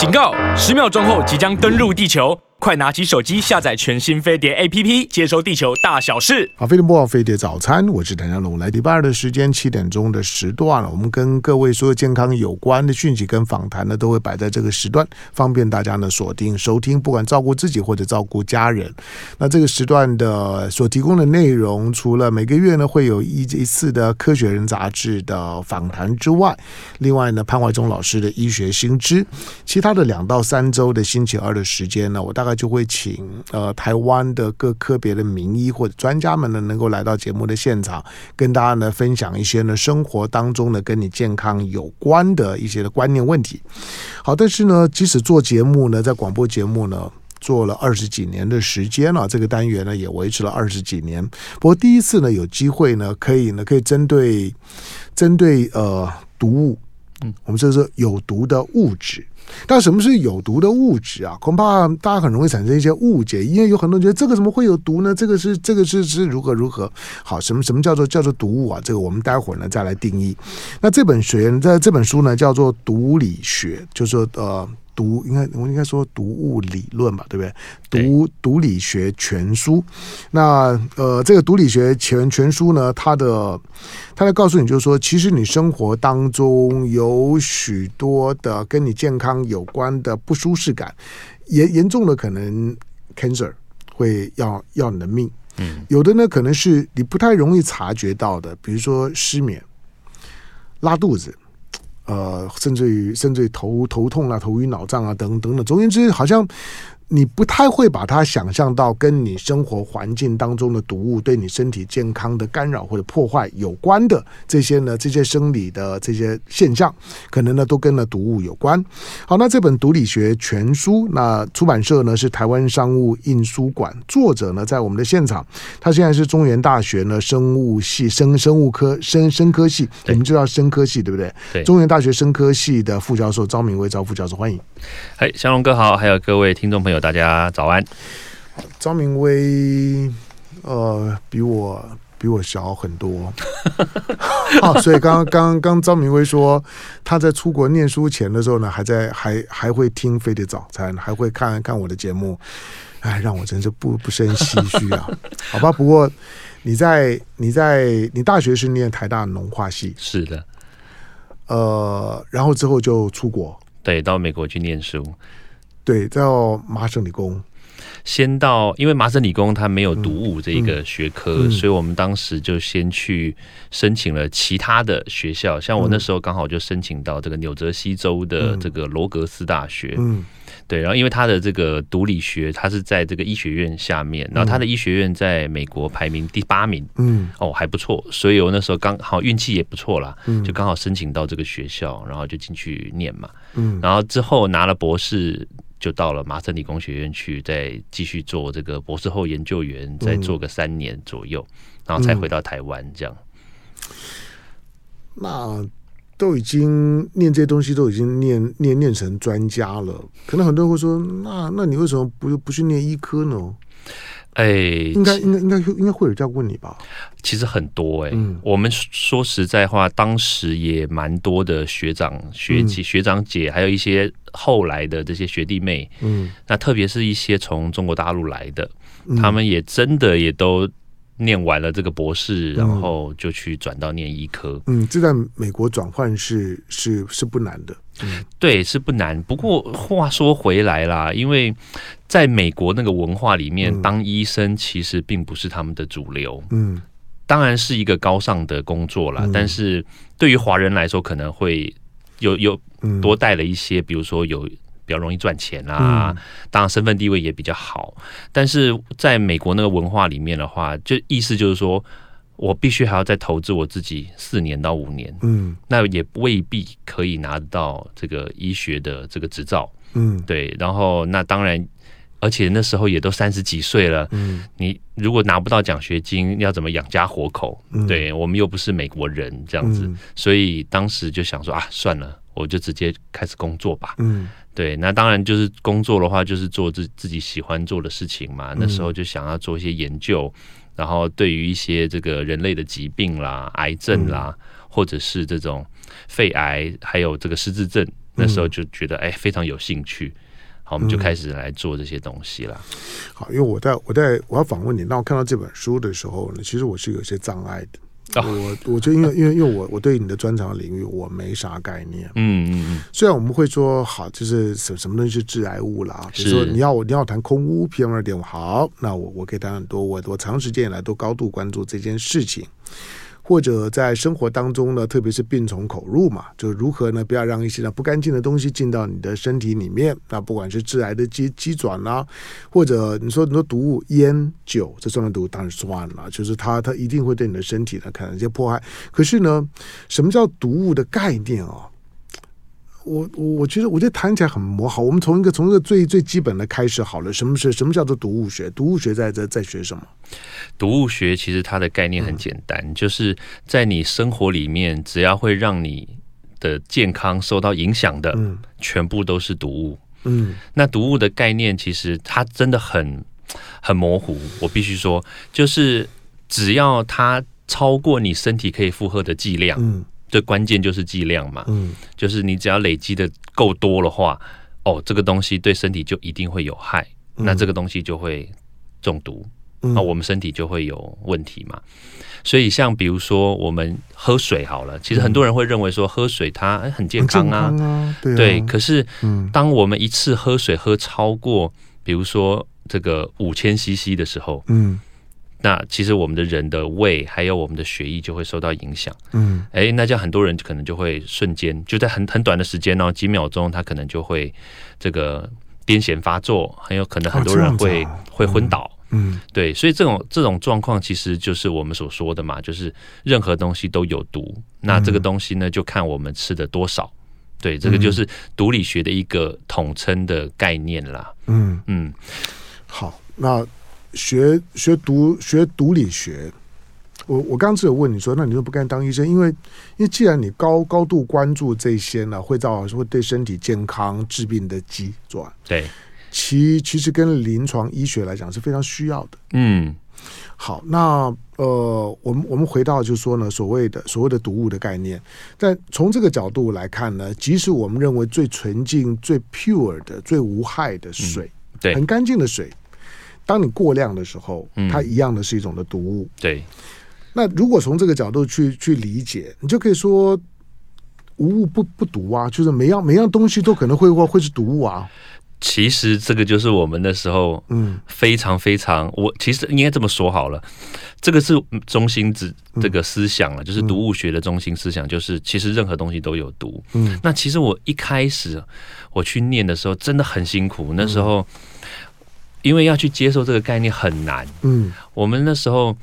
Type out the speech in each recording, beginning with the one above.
警告！十秒钟后即将登陆地球。快拿起手机下载全新飞碟 APP，接收地球大小事。好，飞碟播报飞碟早餐，我是谭家龙。来礼拜二的时间，七点钟的时段了。我们跟各位所有健康有关的讯息跟访谈呢，都会摆在这个时段，方便大家呢锁定收听。不管照顾自己或者照顾家人，那这个时段的所提供的内容，除了每个月呢会有一一次的《科学人》杂志的访谈之外，另外呢潘怀忠老师的医学新知，其他的两到三周的星期二的时间呢，我大概。就会请呃台湾的各科别的名医或者专家们呢，能够来到节目的现场，跟大家呢分享一些呢生活当中呢跟你健康有关的一些的观念问题。好，但是呢，即使做节目呢，在广播节目呢做了二十几年的时间了，这个单元呢也维持了二十几年。不过第一次呢有机会呢，可以呢可以针对针对呃毒物，嗯，我们说是有毒的物质。但什么是有毒的物质啊？恐怕大家很容易产生一些误解，因为有很多人觉得这个怎么会有毒呢？这个是这个是是如何如何？好，什么什么叫做叫做毒物啊？这个我们待会儿呢再来定义。那这本学在这本书呢叫做《毒理学》，就是说呃。毒应该我应该说读物理论吧，对不对？读读理学全书，那呃，这个读理学全全书呢，它的它在告诉你，就是说，其实你生活当中有许多的跟你健康有关的不舒适感，严严重的可能 cancer 会要要你的命，嗯，有的呢可能是你不太容易察觉到的，比如说失眠、拉肚子。呃，甚至于甚至于头头痛啊、头晕脑胀啊等等等，总而言之，好像。你不太会把它想象到跟你生活环境当中的毒物对你身体健康的干扰或者破坏有关的这些呢，这些生理的这些现象，可能呢都跟了毒物有关。好，那这本《毒理学全书》，那出版社呢是台湾商务印书馆，作者呢在我们的现场，他现在是中原大学呢生物系生生物科生生科系，我们知道生科系对不对？对，中原大学生科系的副教授张明威张副教授，欢迎。哎，祥龙哥好，还有各位听众朋友。大家早安。张明威，呃，比我比我小很多。啊，所以刚刚刚张明威说，他在出国念书前的时候呢，还在还还会听飞碟早餐，还会看看我的节目。哎，让我真是不不胜唏嘘啊。好吧，不过你在你在你大学是念台大农化系，是的。呃，然后之后就出国，对，到美国去念书。对，到麻省理工，先到，因为麻省理工它没有毒物这一个学科，嗯。嗯、所以我们当时就先去申请了其他的学校。像我那时候刚好就申请到这个纽泽西州的这个罗格斯大学，嗯，对，然后因为它的这个毒理学，它是在这个医学院下面，然后它的医学院在美国排名第八名，嗯，哦，还不错，所以我那时候刚好运气也不错啦，就刚好申请到这个学校，然后就进去念嘛，嗯，然后之后拿了博士。就到了麻省理工学院去，再继续做这个博士后研究员，再做个三年左右，嗯、然后才回到台湾。这样，那都已经念这些东西，都已经念念念成专家了。可能很多人会说：“那那你为什么不不去念医科呢？”哎，应该应该应该应该会有这样问你吧？其实很多哎、欸，嗯、我们说实在话，当时也蛮多的学长学姐、嗯、学长姐，还有一些后来的这些学弟妹，嗯，那特别是一些从中国大陆来的，嗯、他们也真的也都念完了这个博士，嗯、然后就去转到念医科。嗯，这在美国转换是是是不难的。嗯，对，是不难。不过话说回来啦，因为在美国那个文化里面，嗯、当医生其实并不是他们的主流。嗯，当然是一个高尚的工作啦。嗯、但是对于华人来说，可能会有有多带了一些，嗯、比如说有比较容易赚钱啊，嗯、当然身份地位也比较好。但是在美国那个文化里面的话，就意思就是说。我必须还要再投资我自己四年到五年，嗯，那也未必可以拿到这个医学的这个执照，嗯，对。然后那当然，而且那时候也都三十几岁了，嗯，你如果拿不到奖学金，要怎么养家活口？嗯，对，我们又不是美国人这样子，嗯，所以当时就想说啊，算了，我就直接开始工作吧，嗯，对。那当然就是工作的话，就是做自自己喜欢做的事情嘛。那时候就想要做一些研究。然后，对于一些这个人类的疾病啦、癌症啦，嗯、或者是这种肺癌，还有这个失智症，那时候就觉得哎非常有兴趣，好，我们就开始来做这些东西了。好，因为我在我在我要访问你，当我看到这本书的时候呢，其实我是有些障碍的。我我就因为因为因为我我对你的专长领域我没啥概念，嗯嗯嗯。虽然我们会说好，就是什什么东西是致癌物啦，比如说你要我你要谈空污 PM 二点五，好，那我我可以谈很多，我我长时间以来都高度关注这件事情。或者在生活当中呢，特别是病从口入嘛，就如何呢，不要让一些呢不干净的东西进到你的身体里面。那不管是致癌的鸡鸡转啦，或者你说你说毒物烟酒，这算不算毒？当然算了，就是它它一定会对你的身体呢可能一些破坏。可是呢，什么叫毒物的概念啊？我我我觉得，我觉得谈起来很模糊。我们从一个从一个最最基本的开始好了。什么是什么叫做毒物学？毒物学在在在学什么？毒物学其实它的概念很简单，嗯、就是在你生活里面，只要会让你的健康受到影响的，嗯、全部都是毒物。嗯，那毒物的概念其实它真的很很模糊。我必须说，就是只要它超过你身体可以负荷的剂量，嗯。最关键就是剂量嘛，嗯，就是你只要累积的够多的话，哦，这个东西对身体就一定会有害，嗯、那这个东西就会中毒，嗯、那我们身体就会有问题嘛。所以像比如说我们喝水好了，其实很多人会认为说喝水它很健康啊，康啊对啊，对。可是，当我们一次喝水喝超过，比如说这个五千 CC 的时候，嗯。那其实我们的人的胃还有我们的血液就会受到影响，嗯，哎，那这样很多人可能就会瞬间就在很很短的时间哦，几秒钟，他可能就会这个癫痫发作，很有可能很多人会、啊、会昏倒，嗯，对，所以这种这种状况其实就是我们所说的嘛，就是任何东西都有毒，那这个东西呢就看我们吃的多少，对，这个就是毒理学的一个统称的概念啦，嗯。嗯，好，那。学学毒学毒理学，我我刚刚只有问你说，那你就不该当医生？因为因为既然你高高度关注这些呢，会造成会对身体健康治病的机转，对，其其实跟临床医学来讲是非常需要的。嗯，好，那呃，我们我们回到就是说呢，所谓的所谓的毒物的概念，但从这个角度来看呢，即使我们认为最纯净、最 pure 的、最无害的水，嗯、对，很干净的水。当你过量的时候，它一样的是一种的毒物。嗯、对，那如果从这个角度去去理解，你就可以说无物不不毒啊，就是每样每样东西都可能会会会是毒物啊。其实这个就是我们那时候，嗯，非常非常，我其实应该这么说好了，这个是中心之这个思想了，就是毒物学的中心思想，就是其实任何东西都有毒。嗯，那其实我一开始我去念的时候真的很辛苦，那时候。因为要去接受这个概念很难，嗯，我们那时候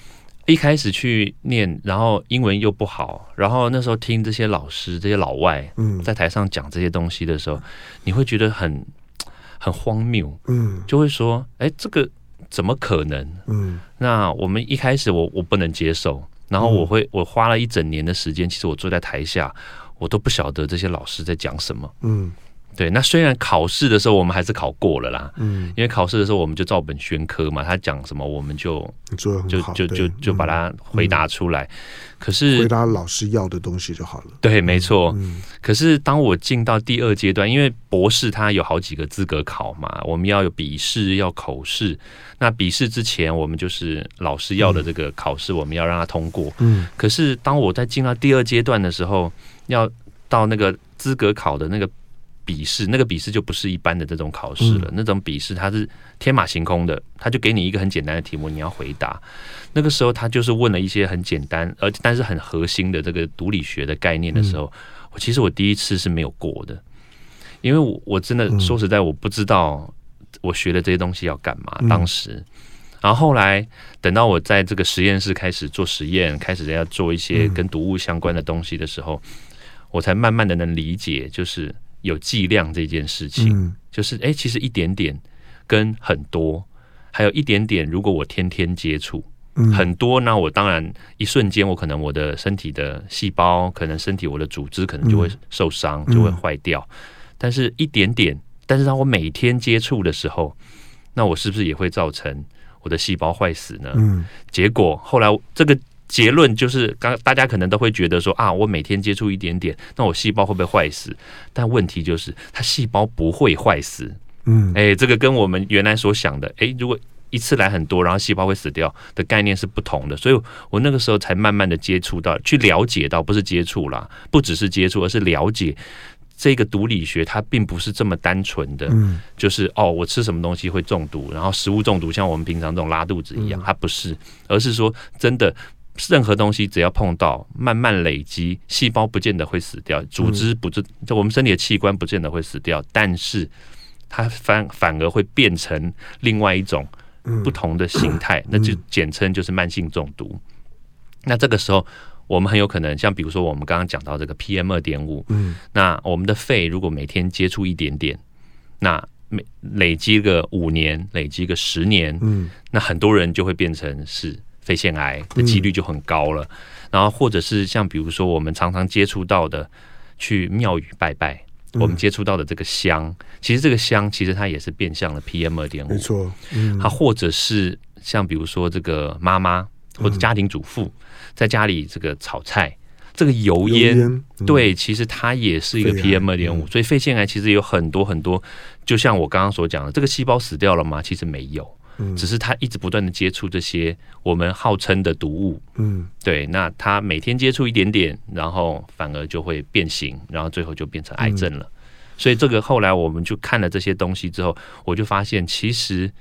一开始去念，然后英文又不好，然后那时候听这些老师、这些老外，嗯，在台上讲这些东西的时候，你会觉得很很荒谬，嗯，就会说，哎，这个怎么可能？嗯，那我们一开始我我不能接受，然后我会我花了一整年的时间，其实我坐在台下，我都不晓得这些老师在讲什么，嗯。对，那虽然考试的时候我们还是考过了啦，嗯，因为考试的时候我们就照本宣科嘛，他讲什么我们就就就就就把它回答出来，可是回答老师要的东西就好了。对，没错。嗯，可是当我进到第二阶段，因为博士他有好几个资格考嘛，我们要有笔试，要口试。那笔试之前，我们就是老师要的这个考试，我们要让他通过。嗯，可是当我在进到第二阶段的时候，要到那个资格考的那个。笔试那个笔试就不是一般的这种考试了，嗯、那种笔试它是天马行空的，他就给你一个很简单的题目，你要回答。那个时候他就是问了一些很简单而但是很核心的这个毒理学的概念的时候，我、嗯、其实我第一次是没有过的，因为我我真的说实在我不知道我学的这些东西要干嘛。嗯、当时，然后后来等到我在这个实验室开始做实验，开始要做一些跟毒物相关的东西的时候，我才慢慢的能理解，就是。有剂量这件事情，嗯、就是哎、欸，其实一点点跟很多，还有一点点，如果我天天接触、嗯、很多，那我当然一瞬间，我可能我的身体的细胞，可能身体我的组织可能就会受伤，嗯、就会坏掉。但是一点点，但是当我每天接触的时候，那我是不是也会造成我的细胞坏死呢？嗯、结果后来这个结论就是，刚大家可能都会觉得说啊，我每天接触一点点，那我细胞会不会坏死？但问题就是，它细胞不会坏死。嗯，哎，这个跟我们原来所想的，哎，如果一次来很多，然后细胞会死掉的概念是不同的。所以我那个时候才慢慢的接触到，去了解到，不是接触啦，不只是接触，而是了解这个毒理学，它并不是这么单纯的，嗯，就是哦，我吃什么东西会中毒，然后食物中毒，像我们平常这种拉肚子一样，它不是，而是说真的。任何东西只要碰到，慢慢累积，细胞不见得会死掉，组织不就就我们身体的器官不见得会死掉，但是它反反而会变成另外一种不同的形态，那就简称就是慢性中毒。那这个时候，我们很有可能像比如说我们刚刚讲到这个 PM 二点五，嗯，那我们的肺如果每天接触一点点，那每累积个五年，累积个十年，嗯，那很多人就会变成是。肺腺癌的几率就很高了，然后或者是像比如说我们常常接触到的，去庙宇拜拜，我们接触到的这个香，其实这个香其实它也是变相的 PM 二点五，没错，它或者是像比如说这个妈妈或者家庭主妇在家里这个炒菜，这个油烟，对，其实它也是一个 PM 二点五，所以肺腺癌其实有很多很多，就像我刚刚所讲的，这个细胞死掉了吗？其实没有。只是他一直不断的接触这些我们号称的毒物，嗯，对，那他每天接触一点点，然后反而就会变形，然后最后就变成癌症了。嗯、所以这个后来我们就看了这些东西之后，我就发现其实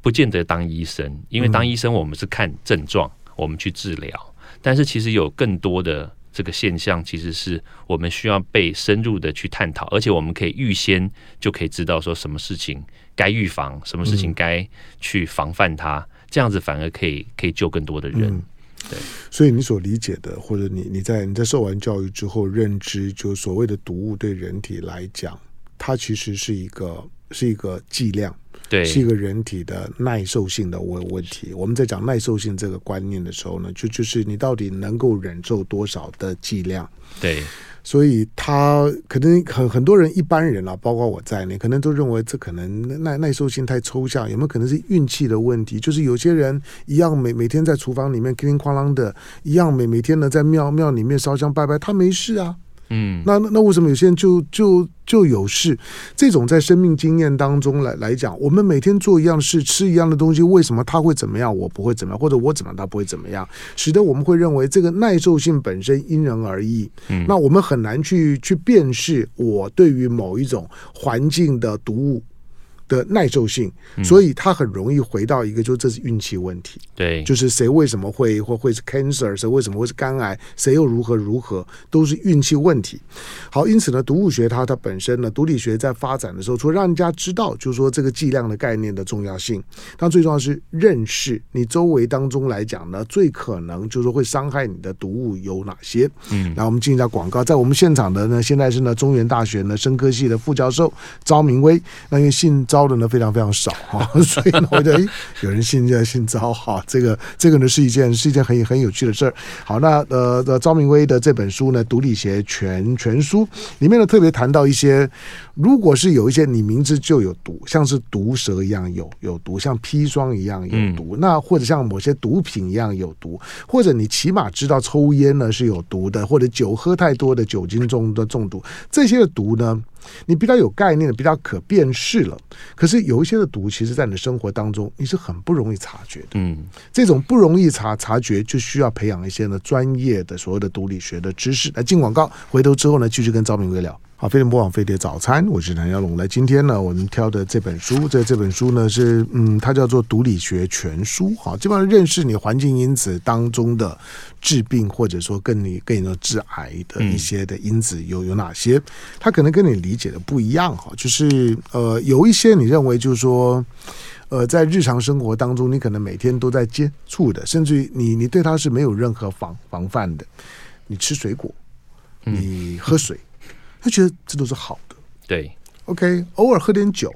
不见得当医生，因为当医生我们是看症状，我们去治疗，但是其实有更多的。这个现象其实是我们需要被深入的去探讨，而且我们可以预先就可以知道说什么事情该预防，什么事情该去防范它，嗯、这样子反而可以可以救更多的人。嗯、对，所以你所理解的，或者你你在你在受完教育之后认知，就所谓的毒物对人体来讲，它其实是一个是一个剂量。对，是一个人体的耐受性的问问题。我们在讲耐受性这个观念的时候呢，就就是你到底能够忍受多少的剂量。对，所以他可能很很多人一般人啊，包括我在内，可能都认为这可能耐耐受性太抽象，有没有可能是运气的问题？就是有些人一样每每天在厨房里面叮叮哐啷的，一样每每天呢在庙庙里面烧香拜拜，他没事啊。嗯，那那为什么有些人就就就有事？这种在生命经验当中来来讲，我们每天做一样的事，吃一样的东西，为什么他会怎么样，我不会怎么样，或者我怎么样他不会怎么样，使得我们会认为这个耐受性本身因人而异。嗯，那我们很难去去辨识我对于某一种环境的毒物的耐受性，所以他很容易回到一个，就这是运气问题。对，就是谁为什么会或会是 cancer，谁为什么会是肝癌，谁又如何如何，都是运气问题。好，因此呢，毒物学它它本身呢，毒理学在发展的时候，除了让人家知道，就是说这个剂量的概念的重要性，但最重要是认识你周围当中来讲呢，最可能就是说会伤害你的毒物有哪些。嗯，然后我们进一下广告，在我们现场的呢，现在是呢中原大学呢生科系的副教授昭明威，那因为姓昭。的呢非常非常少哈，所以呢，我觉得有人姓叫姓昭哈，这个这个呢是一件是一件很很有趣的事儿。好，那呃呃，昭明威的这本书呢，《毒理学全全书》里面呢特别谈到一些，如果是有一些你明知就有毒，像是毒蛇一样有有毒，像砒霜一样有毒，嗯、那或者像某些毒品一样有毒，或者你起码知道抽烟呢是有毒的，或者酒喝太多的酒精中的中毒，这些的毒呢，你比较有概念的，比较可辨识了。可是有一些的毒，其实在你的生活当中，你是很不容易察觉的。嗯，这种不容易察察觉，就需要培养一些呢专业的所谓的毒理学的知识。来进广告，回头之后呢，继续跟赵明威聊。好，飞碟播网飞碟早餐，我是谭耀龙。来，今天呢，我们挑的这本书，这这本书呢是，嗯，它叫做《毒理学全书》。好，基本上认识你环境因子当中的致病，或者说跟你跟你致癌的一些的因子有有哪些？它可能跟你理解的不一样哈。就是呃，有一些你认为就是说，呃，在日常生活当中，你可能每天都在接触的，甚至于你你对它是没有任何防防范的。你吃水果，你喝水。他觉得这都是好的，对，OK，偶尔喝点酒，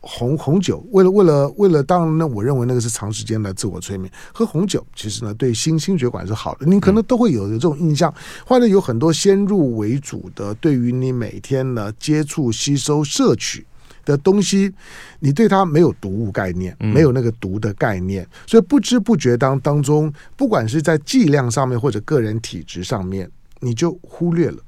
红红酒，为了为了为了，当然呢，我认为那个是长时间的自我催眠。喝红酒其实呢，对心心血管是好的，你可能都会有有这种印象，或者有很多先入为主的，对于你每天呢接触、吸收、摄取的东西，你对它没有毒物概念，没有那个毒的概念，嗯、所以不知不觉当当中，不管是在剂量上面或者个人体质上面，你就忽略了。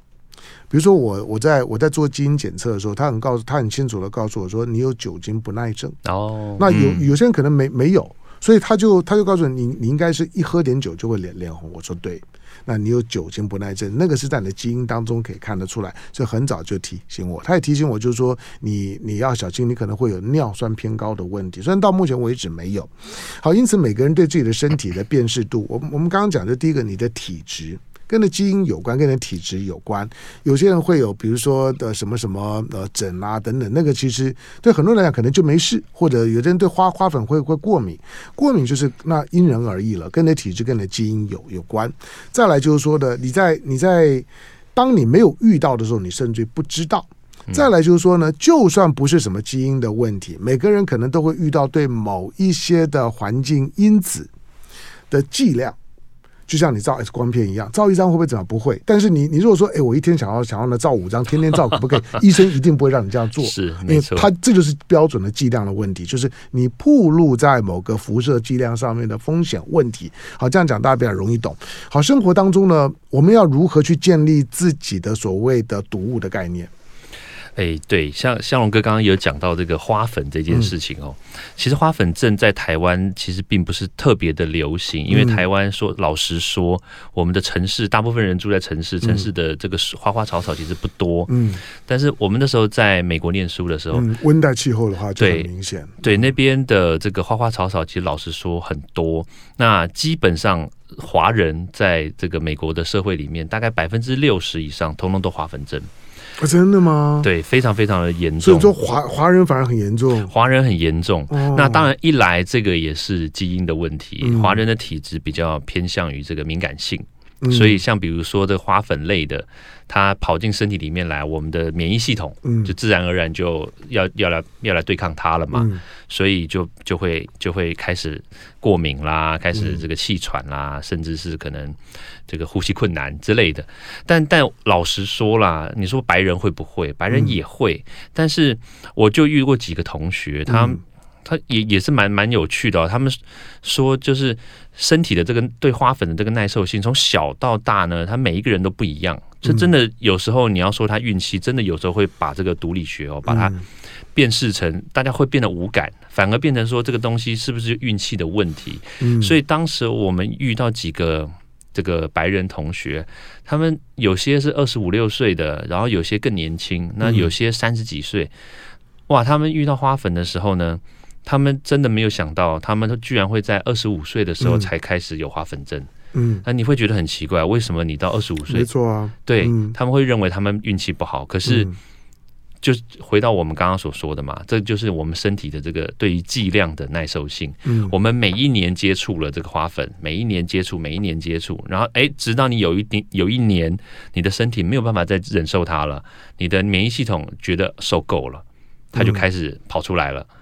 比如说我我在我在做基因检测的时候，他很告诉他很清楚的告诉我说，你有酒精不耐症哦，那有有些人可能没没有。所以他就他就告诉你，你你应该是一喝点酒就会脸脸红。我说对，那你有酒精不耐症，那个是在你的基因当中可以看得出来，所以很早就提醒我。他也提醒我，就是说你你要小心，你可能会有尿酸偏高的问题。虽然到目前为止没有。好，因此每个人对自己的身体的辨识度，我我们刚刚讲的第一个，你的体质。跟的基因有关，跟的体质有关。有些人会有，比如说的什么什么呃疹啊等等，那个其实对很多人来讲可能就没事。或者有的人对花花粉会会过敏，过敏就是那因人而异了，跟你的体质跟你的基因有有关。再来就是说的，你在你在当你没有遇到的时候，你甚至不知道。再来就是说呢，就算不是什么基因的问题，每个人可能都会遇到对某一些的环境因子的剂量。就像你照 X 光片一样，照一张会不会怎么？不会。但是你你如果说，哎，我一天想要想要呢照五张，天天照 可不可以？医生一定不会让你这样做，是没错。他这就是标准的剂量的问题，就是你暴露在某个辐射剂量上面的风险问题。好，这样讲大家比较容易懂。好，生活当中呢，我们要如何去建立自己的所谓的毒物的概念？哎，对，像向龙哥刚刚有讲到这个花粉这件事情哦，嗯、其实花粉症在台湾其实并不是特别的流行，因为台湾说老实说，我们的城市大部分人住在城市，城市的这个花花草草其实不多，嗯，但是我们那时候在美国念书的时候，嗯、温带气候的话就很明显，对，对那边的这个花花草草其实老实说很多，那基本上华人在这个美国的社会里面，大概百分之六十以上通通都花粉症。啊、真的吗？对，非常非常的严重。所以说华华人反而很严重，华人很严重。哦、那当然一来这个也是基因的问题，嗯、华人的体质比较偏向于这个敏感性，嗯、所以像比如说这花粉类的。它跑进身体里面来，我们的免疫系统就自然而然就要要来要来对抗它了嘛，嗯、所以就就会就会开始过敏啦，开始这个气喘啦，嗯、甚至是可能这个呼吸困难之类的。但但老实说啦，你说白人会不会？白人也会，嗯、但是我就遇过几个同学，他、嗯、他也也是蛮蛮有趣的、哦，他们说就是身体的这个对花粉的这个耐受性，从小到大呢，他每一个人都不一样。这真的有时候你要说他运气，真的有时候会把这个毒理学哦，把它辨识成大家会变得无感，反而变成说这个东西是不是运气的问题？所以当时我们遇到几个这个白人同学，他们有些是二十五六岁的，然后有些更年轻，那有些三十几岁，哇！他们遇到花粉的时候呢，他们真的没有想到，他们居然会在二十五岁的时候才开始有花粉症。嗯，那你会觉得很奇怪，为什么你到二十五岁？没错啊，对，嗯、他们会认为他们运气不好。可是，就回到我们刚刚所说的嘛，这就是我们身体的这个对于剂量的耐受性。嗯，我们每一年接触了这个花粉，每一年接触，每一年接触，然后哎，直到你有一点有一年，你的身体没有办法再忍受它了，你的免疫系统觉得受够了，它就开始跑出来了。嗯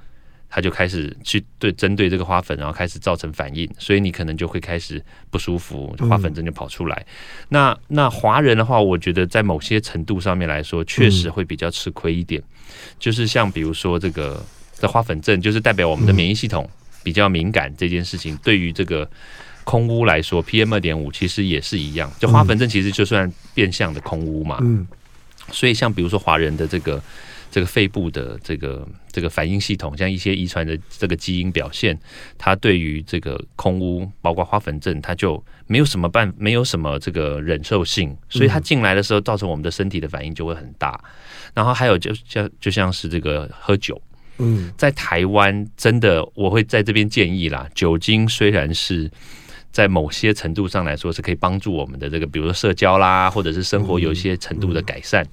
他就开始去对针对这个花粉，然后开始造成反应，所以你可能就会开始不舒服，花粉症就跑出来。嗯、那那华人的话，我觉得在某些程度上面来说，确实会比较吃亏一点。嗯、就是像比如说这个的花粉症，就是代表我们的免疫系统比较敏感这件事情。对于这个空污来说，PM 二点五其实也是一样。就花粉症其实就算变相的空污嘛。嗯。所以像比如说华人的这个。这个肺部的这个这个反应系统，像一些遗传的这个基因表现，它对于这个空污，包括花粉症，它就没有什么办，没有什么这个忍受性，所以它进来的时候，造成我们的身体的反应就会很大。然后还有就像就像是这个喝酒，嗯，在台湾真的，我会在这边建议啦，酒精虽然是。在某些程度上来说，是可以帮助我们的这个，比如说社交啦，或者是生活有一些程度的改善，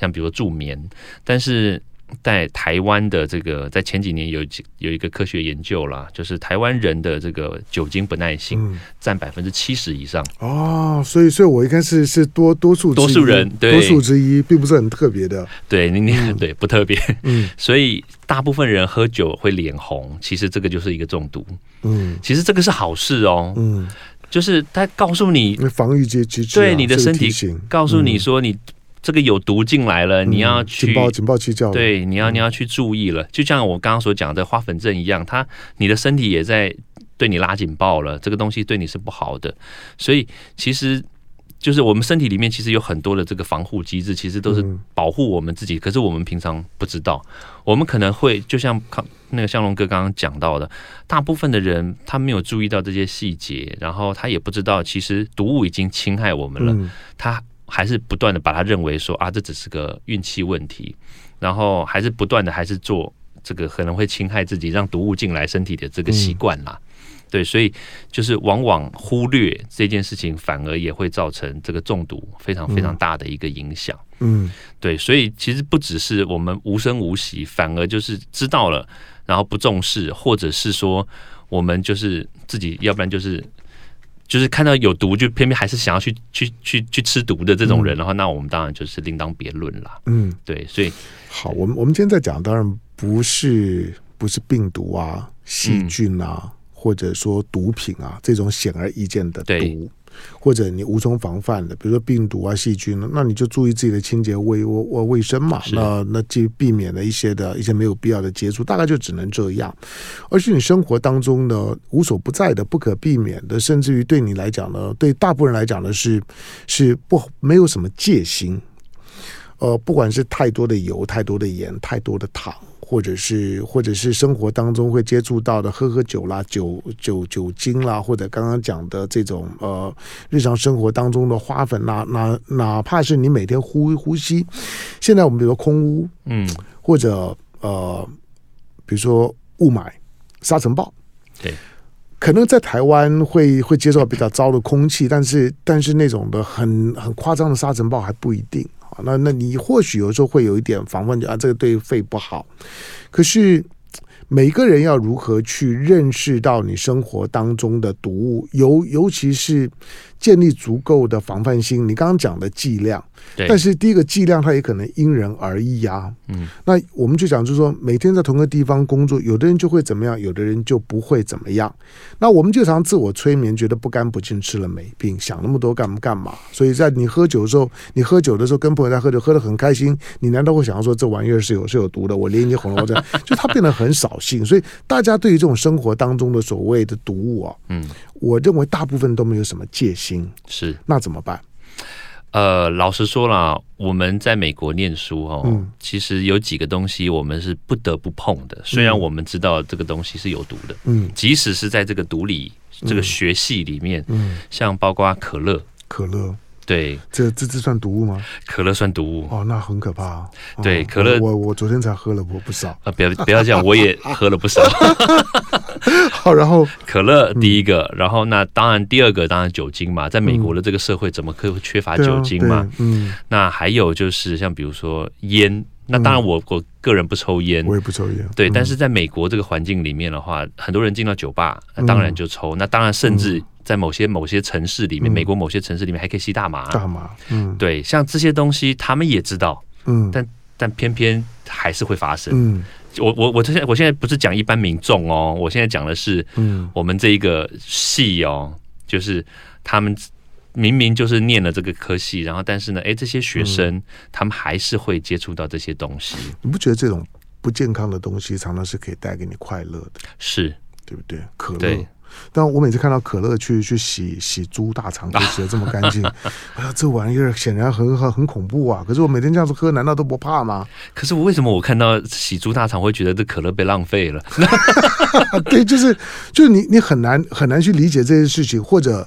像比如助眠，但是。在台湾的这个，在前几年有有一个科学研究啦，就是台湾人的这个酒精不耐性占百分之七十以上。嗯、哦，所以，所以我应该是是多多数多数人，对，多数之一，并不是很特别的。对，你你对不特别。嗯，所以大部分人喝酒会脸红，其实这个就是一个中毒。嗯，其实这个是好事哦。嗯，就是他告诉你防御机制，对你的身体告诉你说你。这个有毒进来了，你要去警报警报器叫，对，你要你要去注意了。就像我刚刚所讲的花粉症一样，它你的身体也在对你拉警报了，这个东西对你是不好的。所以其实就是我们身体里面其实有很多的这个防护机制，其实都是保护我们自己。可是我们平常不知道，我们可能会就像康那个向龙哥刚刚讲到的，大部分的人他没有注意到这些细节，然后他也不知道其实毒物已经侵害我们了，他。还是不断的把他认为说啊，这只是个运气问题，然后还是不断的还是做这个可能会侵害自己，让毒物进来身体的这个习惯啦。对，所以就是往往忽略这件事情，反而也会造成这个中毒非常非常大的一个影响。嗯，对，所以其实不只是我们无声无息，反而就是知道了，然后不重视，或者是说我们就是自己，要不然就是。就是看到有毒，就偏偏还是想要去去去去吃毒的这种人的话，嗯、那我们当然就是另当别论了。嗯，对，所以好，我们我们今天在讲，当然不是不是病毒啊、细菌啊，嗯、或者说毒品啊这种显而易见的毒。或者你无从防范的，比如说病毒啊、细菌，那你就注意自己的清洁卫卫卫生嘛。那那既避免了一些的一些没有必要的接触，大概就只能这样。而且你生活当中呢，无所不在的、不可避免的，甚至于对你来讲呢，对大部分人来讲呢，是是不没有什么戒心。呃，不管是太多的油、太多的盐、太多的糖。或者是或者是生活当中会接触到的喝喝酒啦、酒酒酒精啦，或者刚刚讲的这种呃日常生活当中的花粉啦，哪哪怕是你每天呼呼吸，现在我们比如说空污，嗯，或者呃比如说雾霾、沙尘暴，对，可能在台湾会会接受比较糟的空气，但是但是那种的很很夸张的沙尘暴还不一定。那那你或许有时候会有一点防范，啊，这个对肺不好。可是每个人要如何去认识到你生活当中的毒物，尤尤其是建立足够的防范心。你刚刚讲的剂量。对但是第一个剂量，它也可能因人而异啊。嗯，那我们就讲，就是说，每天在同个地方工作，有的人就会怎么样，有的人就不会怎么样。那我们就常自我催眠，觉得不干不净吃了没病，想那么多干不干嘛？所以在你喝酒的时候，你喝酒的时候跟朋友在喝酒，喝得很开心，你难道会想要说这玩意儿是有是有毒的？我连你红了这样，就它变得很扫兴。所以大家对于这种生活当中的所谓的毒物啊，嗯，我认为大部分都没有什么戒心。是，那怎么办？呃，老实说了，我们在美国念书哦，嗯、其实有几个东西我们是不得不碰的。虽然我们知道这个东西是有毒的，嗯，即使是在这个毒理这个学系里面，嗯，像包括可乐，可乐。对，这这这算毒物吗？可乐算毒物哦，那很可怕，啊。对，可乐，我我昨天才喝了不不少啊，不要不要这样，我也 喝了不少。好，然后可乐第一个，嗯、然后那当然第二个当然酒精嘛，在美国的这个社会怎么可以缺乏酒精嘛？嗯，嗯那还有就是像比如说烟，那当然我我个人不抽烟，我也不抽烟。对，嗯、但是在美国这个环境里面的话，很多人进到酒吧，那当然就抽，嗯、那当然甚至。在某些某些城市里面，嗯、美国某些城市里面还可以吸大麻。大麻，嗯，对，像这些东西，他们也知道，嗯，但但偏偏还是会发生。嗯，我我我现在我现在不是讲一般民众哦，我现在讲的是，嗯，我们这一个系哦，就是他们明明就是念了这个科系，然后但是呢，哎，这些学生、嗯、他们还是会接触到这些东西。你不觉得这种不健康的东西常常是可以带给你快乐的？是，对不对？可乐。但我每次看到可乐去去洗洗猪大肠，都洗的这么干净，哎呀，这玩意儿显然很很很恐怖啊！可是我每天这样子喝，难道都不怕吗？可是我为什么我看到洗猪大肠会觉得这可乐被浪费了？对，就是就是你你很难很难去理解这件事情，或者。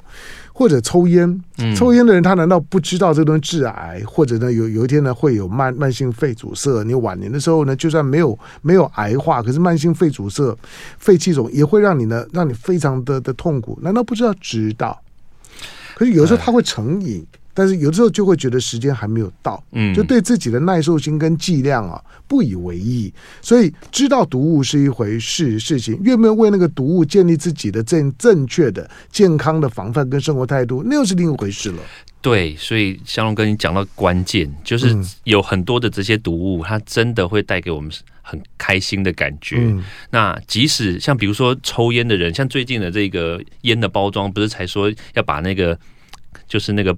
或者抽烟，抽烟的人他难道不知道这个东西致癌？或者呢，有有一天呢会有慢慢性肺阻塞？你晚年的时候呢，就算没有没有癌化，可是慢性肺阻塞、肺气肿也会让你呢，让你非常的的痛苦。难道不知道？知道。可是有时候他会成瘾。但是有的时候就会觉得时间还没有到，嗯，就对自己的耐受性跟剂量啊不以为意，所以知道毒物是一回事事情，愿不愿为那个毒物建立自己的正正确的健康的防范跟生活态度，那又是另一回事了。对，所以香龙哥你讲到关键，就是有很多的这些毒物，它真的会带给我们很开心的感觉。嗯、那即使像比如说抽烟的人，像最近的这个烟的包装，不是才说要把那个就是那个。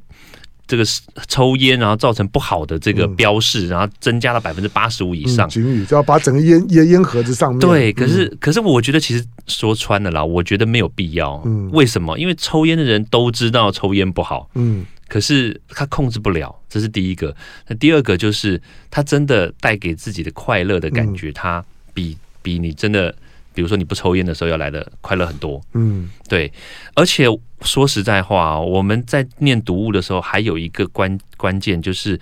这个抽烟，然后造成不好的这个标示，嗯、然后增加了百分之八十五以上。警语就要把整个烟烟烟盒子上面。对，可是、嗯、可是我觉得其实说穿了啦，我觉得没有必要。嗯，为什么？因为抽烟的人都知道抽烟不好。嗯，可是他控制不了，这是第一个。那第二个就是他真的带给自己的快乐的感觉，他、嗯、比比你真的。比如说你不抽烟的时候要来的快乐很多，嗯，对，而且说实在话，我们在念读物的时候，还有一个关关键就是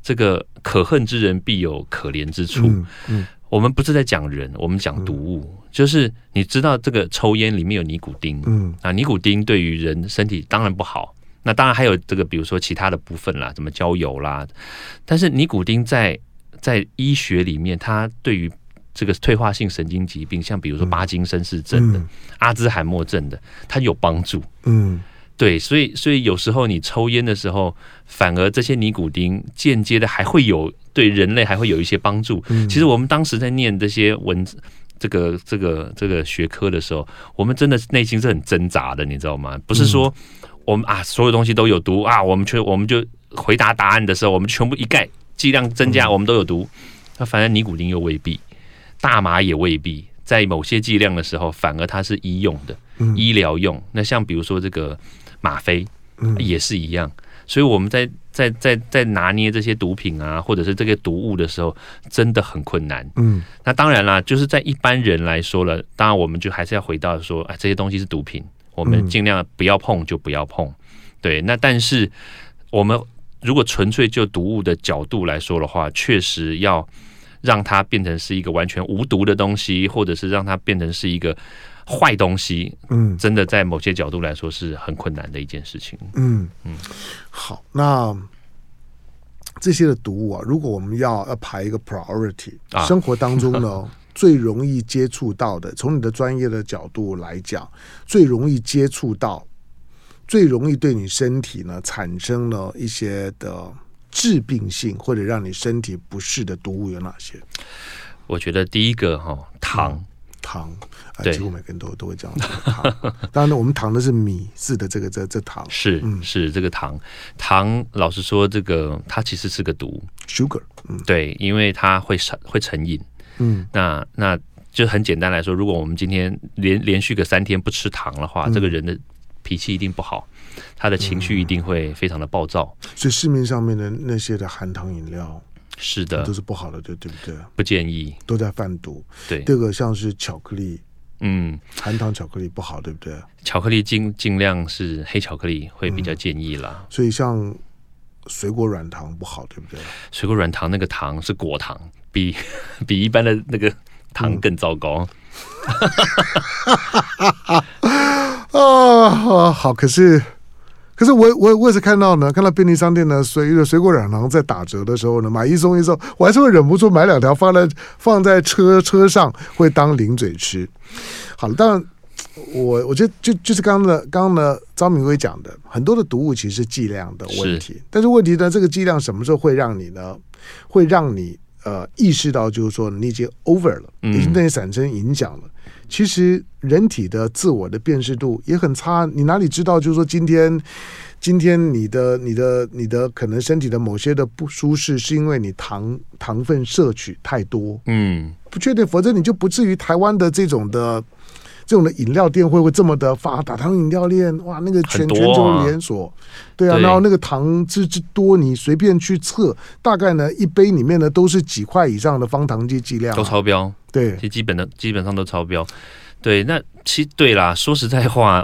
这个可恨之人必有可怜之处。嗯，嗯，我们不是在讲人，我们讲读物，嗯，就是你知道这个抽烟里面有尼古丁，嗯。啊，尼古丁对于人身体当然不好，那当然还有这个比如说其他的部分啦，什么焦油啦，但是尼古丁在在医学里面，它对于这个退化性神经疾病，像比如说巴金森氏症的、嗯、阿兹海默症的，它有帮助。嗯，对，所以所以有时候你抽烟的时候，反而这些尼古丁间接的还会有对人类还会有一些帮助。嗯、其实我们当时在念这些文字，这个这个这个学科的时候，我们真的内心是很挣扎的，你知道吗？不是说我们啊所有东西都有毒啊，我们却我们就回答答案的时候，我们全部一概剂量增加，我们都有毒。那反正尼古丁又未必。大麻也未必在某些剂量的时候，反而它是医用的，嗯、医疗用。那像比如说这个吗啡，也是一样。所以我们在在在在拿捏这些毒品啊，或者是这个毒物的时候，真的很困难。嗯，那当然啦，就是在一般人来说了，当然我们就还是要回到说，哎，这些东西是毒品，我们尽量不要碰就不要碰。对，那但是我们如果纯粹就毒物的角度来说的话，确实要。让它变成是一个完全无毒的东西，或者是让它变成是一个坏东西，嗯，真的在某些角度来说是很困难的一件事情。嗯嗯，好，那这些的毒物啊，如果我们要要排一个 priority，啊，生活当中呢 最容易接触到的，从你的专业的角度来讲，最容易接触到，最容易对你身体呢产生了一些的。致病性或者让你身体不适的毒物有哪些？我觉得第一个哈糖、嗯、糖，对，几乎每个人都都会讲糖。当然呢，我们糖的是米制的这个这这糖是嗯是这个糖糖。老实说，这个它其实是个毒，sugar。嗯，对，因为它会成会成瘾。嗯，那那就很简单来说，如果我们今天连连续个三天不吃糖的话，嗯、这个人的脾气一定不好。他的情绪一定会非常的暴躁，嗯，所以市面上面的那些的含糖饮料，是的，都是不好的，对对不对？不建议，都在贩毒。对，这个像是巧克力，嗯，含糖巧克力不好，对不对？巧克力尽尽量是黑巧克力会比较建议啦。嗯，所以像水果软糖不好，对不对？水果软糖那个糖是果糖，比 比一般的那个糖更糟糕。啊，好，可是。可是我我我也是看到呢，看到便利商店呢，水水果软糖在打折的时候呢，买一送一送，我还是会忍不住买两条放在放在车车上，会当零嘴吃。好了，当然我我觉得就就是刚刚的刚刚呢，张明辉讲的很多的毒物其实是剂量的问题，是但是问题呢，这个剂量什么时候会让你呢？会让你呃意识到就是说你已经 over 了，已经对你产生影响了。嗯其实人体的自我的辨识度也很差，你哪里知道？就是说今天，今天你的、你的、你的可能身体的某些的不舒适，是因为你糖糖分摄取太多。嗯，不确定，否则你就不至于台湾的这种的这种的饮料店会会这么的发达。糖饮料店哇，那个全全球连锁，对啊，然后那个糖之之多，你随便去测，大概呢一杯里面呢都是几块以上的方糖剂剂量，都超标。对，其实基本的基本上都超标。对，那其实对啦，说实在话，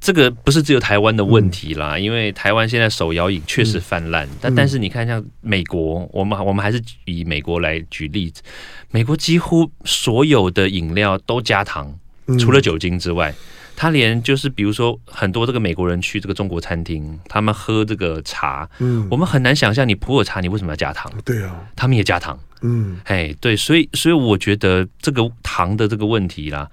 这个不是只有台湾的问题啦，嗯、因为台湾现在手摇饮确实泛滥。嗯、但但是你看，像美国，我们我们还是以美国来举例子，美国几乎所有的饮料都加糖，除了酒精之外。嗯他连就是比如说很多这个美国人去这个中国餐厅，他们喝这个茶，嗯，我们很难想象你普洱茶你为什么要加糖？对啊，他们也加糖，嗯，哎，对，所以所以我觉得这个糖的这个问题啦，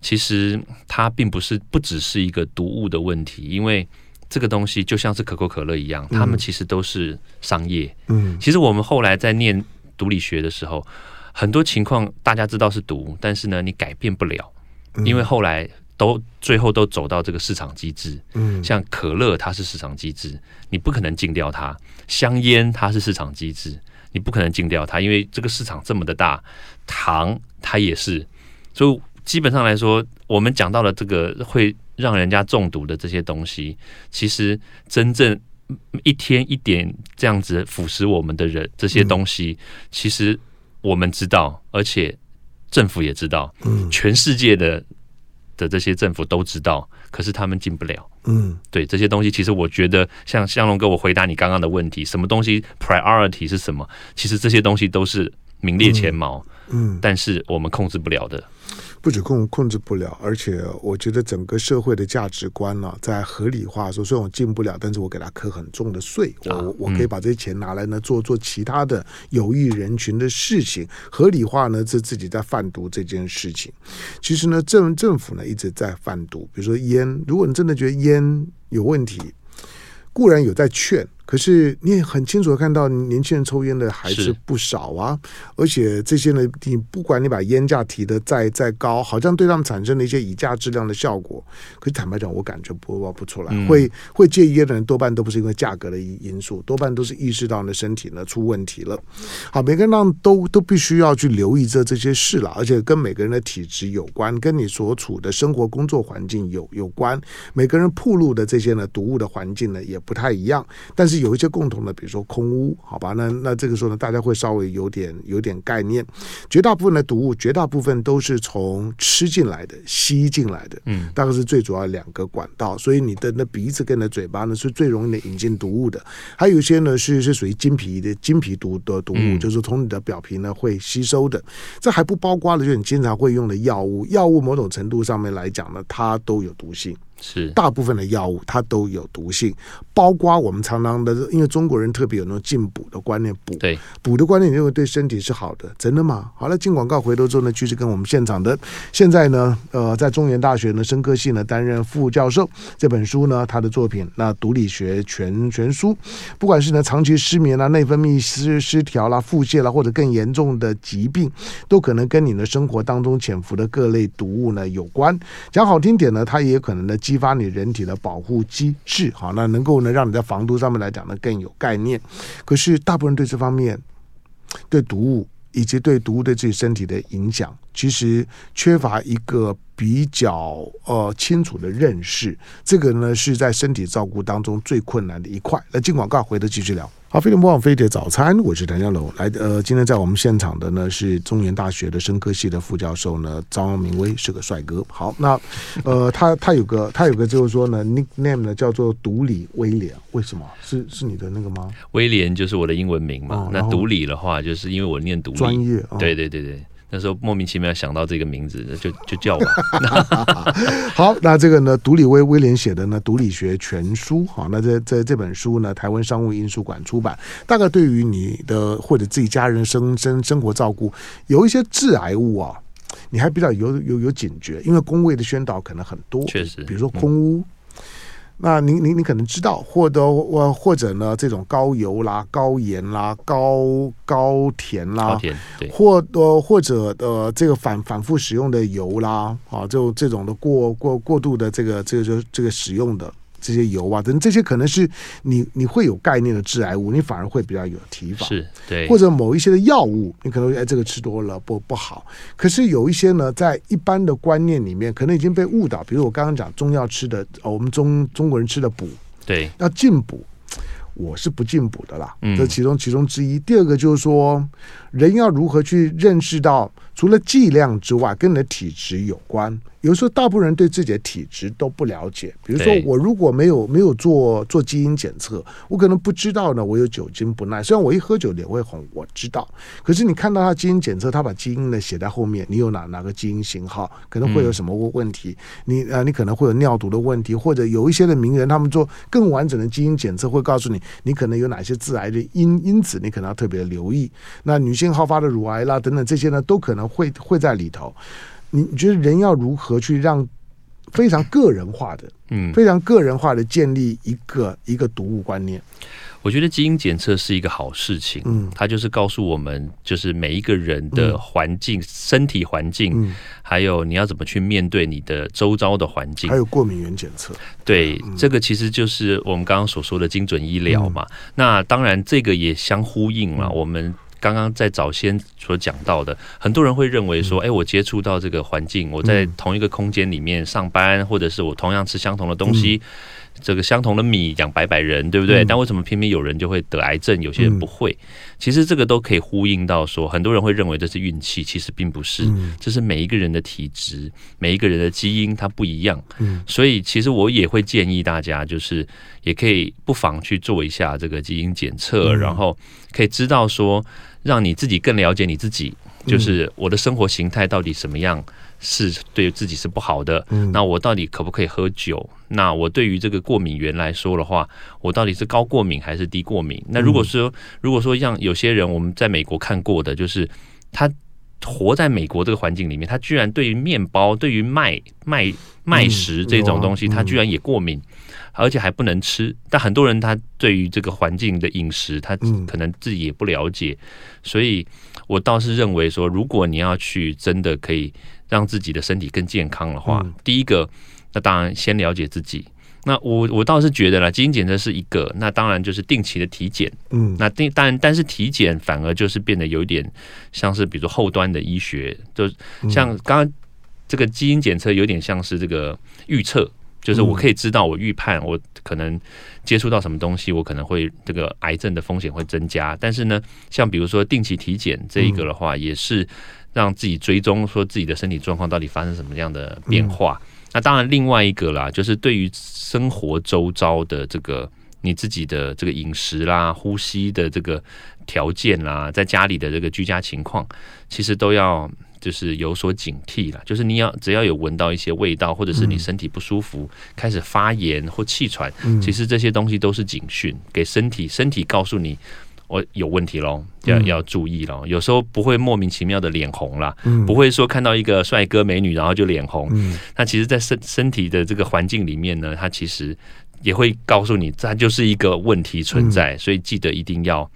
其实它并不是不只是一个毒物的问题，因为这个东西就像是可口可乐一样，他们其实都是商业，嗯，其实我们后来在念毒理学的时候，很多情况大家知道是毒，但是呢，你改变不了，因为后来。都最后都走到这个市场机制。嗯，像可乐它是市场机制，你不可能禁掉它；香烟它是市场机制，你不可能禁掉它，因为这个市场这么的大。糖它也是，所以基本上来说，我们讲到了这个会让人家中毒的这些东西，其实真正一天一点这样子腐蚀我们的人，这些东西，其实我们知道，而且政府也知道，嗯，全世界的的这些政府都知道，可是他们进不了，嗯，对这些东西，其实我觉得，像香龙哥，我回答你刚刚的问题，什么东西 priority 是什么？其实这些东西都是名列前茅。嗯。嗯，但是我们控制不了的，不止控控制不了，而且我觉得整个社会的价值观呢、啊，在合理化说，虽然我进不了，但是我给他课很重的税，我、啊、我可以把这些钱拿来呢做做其他的有益人群的事情，合理化呢是自己在贩毒这件事情。其实呢，政政府呢一直在贩毒，比如说烟，如果你真的觉得烟有问题，固然有在劝。可是你也很清楚的看到，年轻人抽烟的还是不少啊，而且这些呢，你不管你把烟价提的再 再高，好像对他们产生了一些以价质量的效果。可是坦白讲，我感觉不不出来，嗯、会会戒烟的人多半都不是因为价格的因素，多半都是意识到呢身体呢出问题了。好，每个人都都必须要去留意这这些事了，而且跟每个人的体质有关，跟你所处的生活工作环境有有关。每个人暴露的这些呢毒物的环境呢也不太一样，但是。有一些共同的，比如说空屋，好吧，那那这个时候呢，大家会稍微有点有点概念。绝大部分的毒物，绝大部分都是从吃进来的、吸进来的，嗯，大概是最主要两个管道。所以你的那鼻子跟你的嘴巴呢，是最容易的引进毒物的。还有一些呢，是是属于金皮的金皮毒的毒物，嗯、就是从你的表皮呢会吸收的。这还不包括了，就是你经常会用的药物，药物某种程度上面来讲呢，它都有毒性。是大部分的药物它都有毒性，包括我们常常的，因为中国人特别有那种进补的观念，补对补的观念，认为对身体是好的，真的吗？好了，进广告回头之后呢，继续跟我们现场的现在呢，呃，在中原大学呢，生科系呢担任副教授，这本书呢，他的作品那毒理学全全书，不管是呢长期失眠啦、内分泌失失调啦、腹泻啦，或者更严重的疾病，都可能跟你的生活当中潜伏的各类毒物呢有关。讲好听点呢，它也有可能呢。激发你人体的保护机制，好，那能够呢让你在防毒上面来讲呢更有概念。可是大部分人对这方面，对毒物以及对毒物对自己身体的影响，其实缺乏一个比较呃清楚的认识。这个呢是在身体照顾当中最困难的一块。那进广告，回头继续聊。好，飞碟播放飞碟早餐，我是谭家龙。来，呃，今天在我们现场的呢是中原大学的生科系的副教授呢张明威，是个帅哥。好，那呃，他他有个他有个就是说呢，nickname 呢叫做独理威廉，为什么？是是你的那个吗？威廉就是我的英文名嘛。哦、那独理的话，就是因为我念独立，专业。哦、对对对对。那时候莫名其妙想到这个名字，就就叫吧。好，那这个呢，独理威威廉写的呢《毒理学全书》哈，那这这这本书呢，台湾商务印书馆出版。大概对于你的或者自己家人生生生活照顾，有一些致癌物啊，你还比较有有有警觉，因为工位的宣导可能很多，确实，比如说空屋。嗯那您您您可能知道，或者或或者呢，这种高油啦、高盐啦、高高甜啦，或呃或者呃这个反反复使用的油啦，啊，就这种的过过过度的这个这个就这个使用的。这些油啊，等这些可能是你你会有概念的致癌物，你反而会比较有提防。是对，或者某一些的药物，你可能哎这个吃多了不不好。可是有一些呢，在一般的观念里面，可能已经被误导。比如我刚刚讲中药吃的，哦，我们中中国人吃的补，对，要进补，我是不进补的啦。嗯，这其中其中之一。第二个就是说，人要如何去认识到，除了剂量之外，跟你的体质有关。有时候，大部分人对自己的体质都不了解。比如说，我如果没有没有做做基因检测，我可能不知道呢。我有酒精不耐，虽然我一喝酒脸会红，我知道。可是你看到他基因检测，他把基因呢写在后面，你有哪哪个基因型号，可能会有什么问题？嗯、你啊，你可能会有尿毒的问题，或者有一些的名人，他们做更完整的基因检测，会告诉你，你可能有哪些致癌的因因子，你可能要特别留意。那女性好发的乳癌啦等等这些呢，都可能会会在里头。你觉得人要如何去让非常个人化的，嗯，非常个人化的建立一个一个毒物观念。我觉得基因检测是一个好事情，嗯，它就是告诉我们，就是每一个人的环境、嗯、身体环境、嗯，还有你要怎么去面对你的周遭的环境，还有过敏原检测，对、嗯，这个其实就是我们刚刚所说的精准医疗嘛。嗯、那当然，这个也相呼应了、嗯、我们刚刚在早先所讲到的，很多人会认为说，哎、嗯，我接触到这个环境，我在同一个空间里面上班，或者是我同样吃相同的东西。嗯这个相同的米养百百人，对不对？嗯、但为什么偏偏有人就会得癌症，有些人不会？嗯、其实这个都可以呼应到说，很多人会认为这是运气，其实并不是。嗯、这是每一个人的体质，每一个人的基因它不一样。嗯，所以其实我也会建议大家，就是也可以不妨去做一下这个基因检测，嗯、然后可以知道说，让你自己更了解你自己，就是我的生活形态到底什么样。是对自己是不好的，嗯，那我到底可不可以喝酒？那我对于这个过敏源来说的话，我到底是高过敏还是低过敏？那如果说，如果说像有些人我们在美国看过的，就是他活在美国这个环境里面，他居然对于面包、对于麦麦麦食这种东西，他居然也过敏，而且还不能吃。但很多人他对于这个环境的饮食，他可能自己也不了解，所以我倒是认为说，如果你要去真的可以。让自己的身体更健康的话，嗯、第一个，那当然先了解自己。那我我倒是觉得啦，基因检测是一个，那当然就是定期的体检。嗯，那定当然，但是体检反而就是变得有一点像是，比如说后端的医学，就像刚刚这个基因检测有点像是这个预测，就是我可以知道我预判我可能接触到什么东西，我可能会这个癌症的风险会增加。但是呢，像比如说定期体检这一个的话，也是。让自己追踪说自己的身体状况到底发生什么样的变化。嗯。那当然，另外一个啦，就是对于生活周遭的这个你自己的这个饮食啦、呼吸的这个条件啦，在家里的这个居家情况，其实都要就是有所警惕啦。就是你要只要有闻到一些味道，或者是你身体不舒服、开始发炎或气喘，其实这些东西都是警讯，给身体身体告诉你。我有问题喽，要要注意喽。有时候不会莫名其妙的脸红啦，不会说看到一个帅哥美女然后就脸红。那其实，在身身体的这个环境里面呢，它其实也会告诉你，它就是一个问题存在。所以记得一定要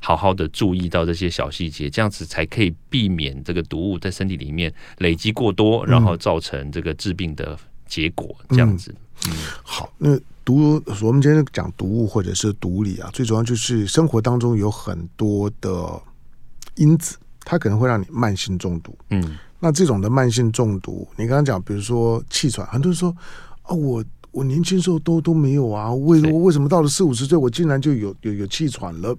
好好的注意到这些小细节，这样子才可以避免这个毒物在身体里面累积过多，然后造成这个致病的结果。这样子，嗯，好，那。毒，我们今天讲毒物或者是毒理啊，最主要就是生活当中有很多的因子，它可能会让你慢性中毒。嗯，那这种的慢性中毒，你刚刚讲，比如说气喘，很多人说啊，我我年轻时候都都没有啊，为为什么到了四五十岁，我竟然就有有有气喘了？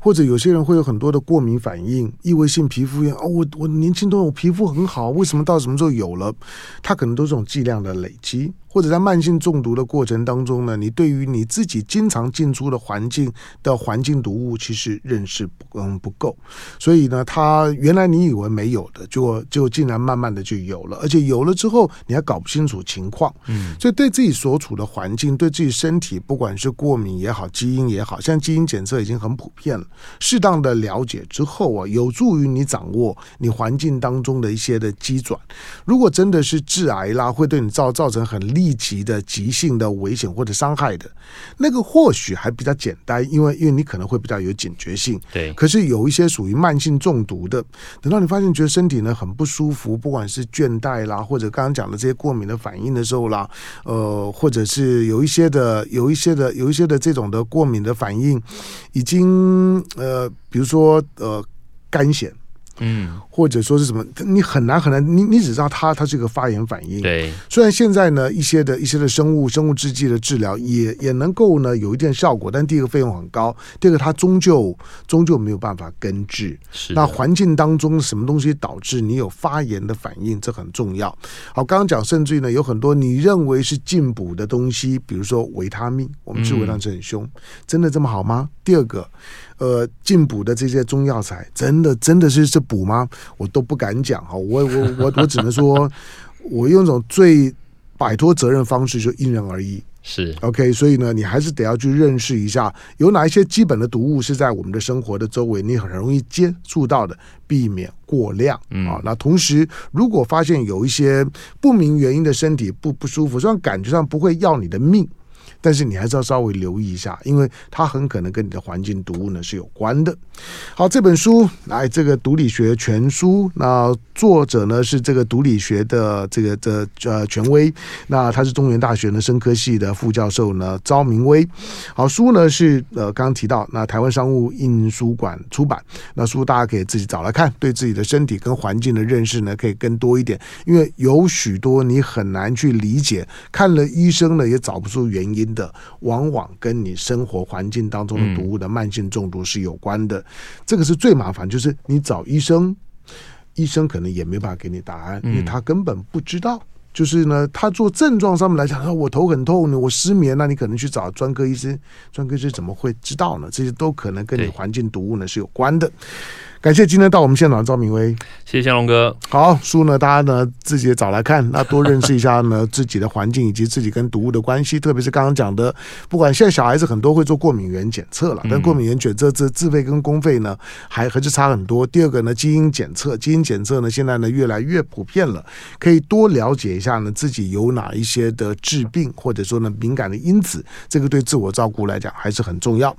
或者有些人会有很多的过敏反应，异位性皮肤炎哦，我我年轻都我皮肤很好，为什么到什么时候有了？它可能都是这种剂量的累积。或者在慢性中毒的过程当中呢，你对于你自己经常进出的环境的环境毒物，其实认识不嗯不够，所以呢，它原来你以为没有的，就就竟然慢慢的就有了，而且有了之后你还搞不清楚情况，嗯，所以对自己所处的环境，对自己身体，不管是过敏也好，基因也好，现在基因检测已经很普遍了，适当的了解之后啊，有助于你掌握你环境当中的一些的机转。如果真的是致癌啦，会对你造造成很立即的急性的危险或者伤害的，那个或许还比较简单，因为因为你可能会比较有警觉性。对，可是有一些属于慢性中毒的，等到你发现觉得身体呢很不舒服，不管是倦怠啦，或者刚刚讲的这些过敏的反应的时候啦，呃，或者是有一些的有一些的有一些的这种的过敏的反应，已经呃，比如说呃，干癬。嗯，或者说是什么，你很难很难，你你只知道它它是一个发炎反应。对，虽然现在呢一些的一些的生物生物制剂的治疗也也能够呢有一点效果，但第一个费用很高，第二个它终究终究没有办法根治。是，那环境当中什么东西导致你有发炎的反应，这很重要。好，刚刚讲甚至于呢有很多你认为是进补的东西，比如说维他命，我们吃维他命很凶，嗯，真的这么好吗？第二个。呃，进补的这些中药材，真的真的是是补吗？我都不敢讲哈，我我我我只能说，我用一种最摆脱责任方式，就因人而异。是 OK，所以呢，你还是得要去认识一下，有哪一些基本的毒物是在我们的生活的周围，你很容易接触到的，避免过量啊。那同时，如果发现有一些不明原因的身体不不舒服，虽然感觉上不会要你的命。但是你还是要稍微留意一下，因为它很可能跟你的环境毒物呢是有关的。好，这本书来这个毒理学全书，那作者呢是这个毒理学的这个的呃权威，那他是中原大学的生科系的副教授呢赵明威。好，书呢是呃刚刚提到，那台湾商务印书馆出版，那书大家可以自己找来看，对自己的身体跟环境的认识呢可以更多一点，因为有许多你很难去理解，看了医生呢也找不出原因。的往往跟你生活环境当中的毒物的慢性中毒是有关的，这个是最麻烦。就是你找医生，医生可能也没办法给你答案，因为他根本不知道。就是呢，他做症状上面来讲，说我头很痛，我失眠，那你可能去找专科医生，专科医生怎么会知道呢？这些都可能跟你环境毒物呢是有关的。感谢今天到我们现场的赵明威，谢谢香龙哥。好，书呢，大家呢自己也找来看，那多认识一下呢自己的环境以及自己跟毒物的关系，特别是刚刚讲的，不管现在小孩子很多会做过敏原检测了，但过敏原检测这自费跟公费呢还还是差很多。第二个呢，基因检测，基因检测呢现在呢越来越普遍了，可以多了解一下呢自己有哪一些的致病或者说呢敏感的因子，这个对自我照顾来讲还是很重要。